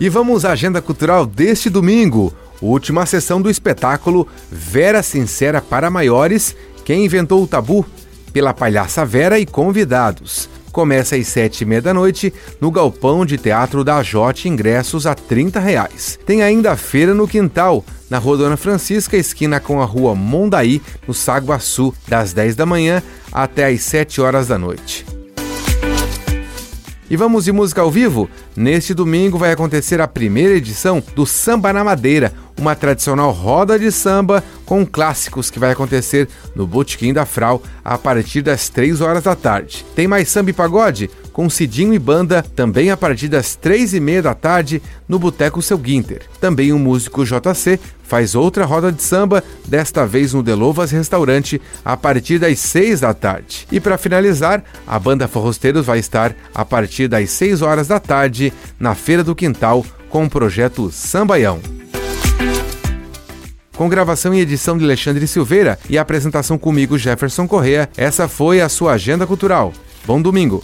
E vamos à agenda cultural deste domingo. Última sessão do espetáculo Vera Sincera para Maiores Quem Inventou o Tabu? Pela Palhaça Vera e convidados. Começa às sete e meia da noite no Galpão de Teatro da Jote, ingressos a 30 reais. Tem ainda a Feira no Quintal, na Rua Dona Francisca, esquina com a Rua Mondaí, no Saguaçu, das 10 da manhã até às 7 horas da noite. E vamos de música ao vivo? Neste domingo vai acontecer a primeira edição do Samba na Madeira, uma tradicional roda de samba com clássicos que vai acontecer no Botequim da Frau a partir das 3 horas da tarde. Tem mais samba e pagode? Com Cidinho e banda, também a partir das 3 e meia da tarde no Boteco Seu Guinter. Também o músico JC faz outra roda de samba, desta vez no Delovas Restaurante, a partir das 6 da tarde. E para finalizar, a banda Forrosteiros vai estar a partir das 6 horas da tarde na Feira do Quintal com o projeto Sambaião. Com gravação e edição de Alexandre Silveira e apresentação comigo, Jefferson Correa, essa foi a sua Agenda Cultural. Bom domingo!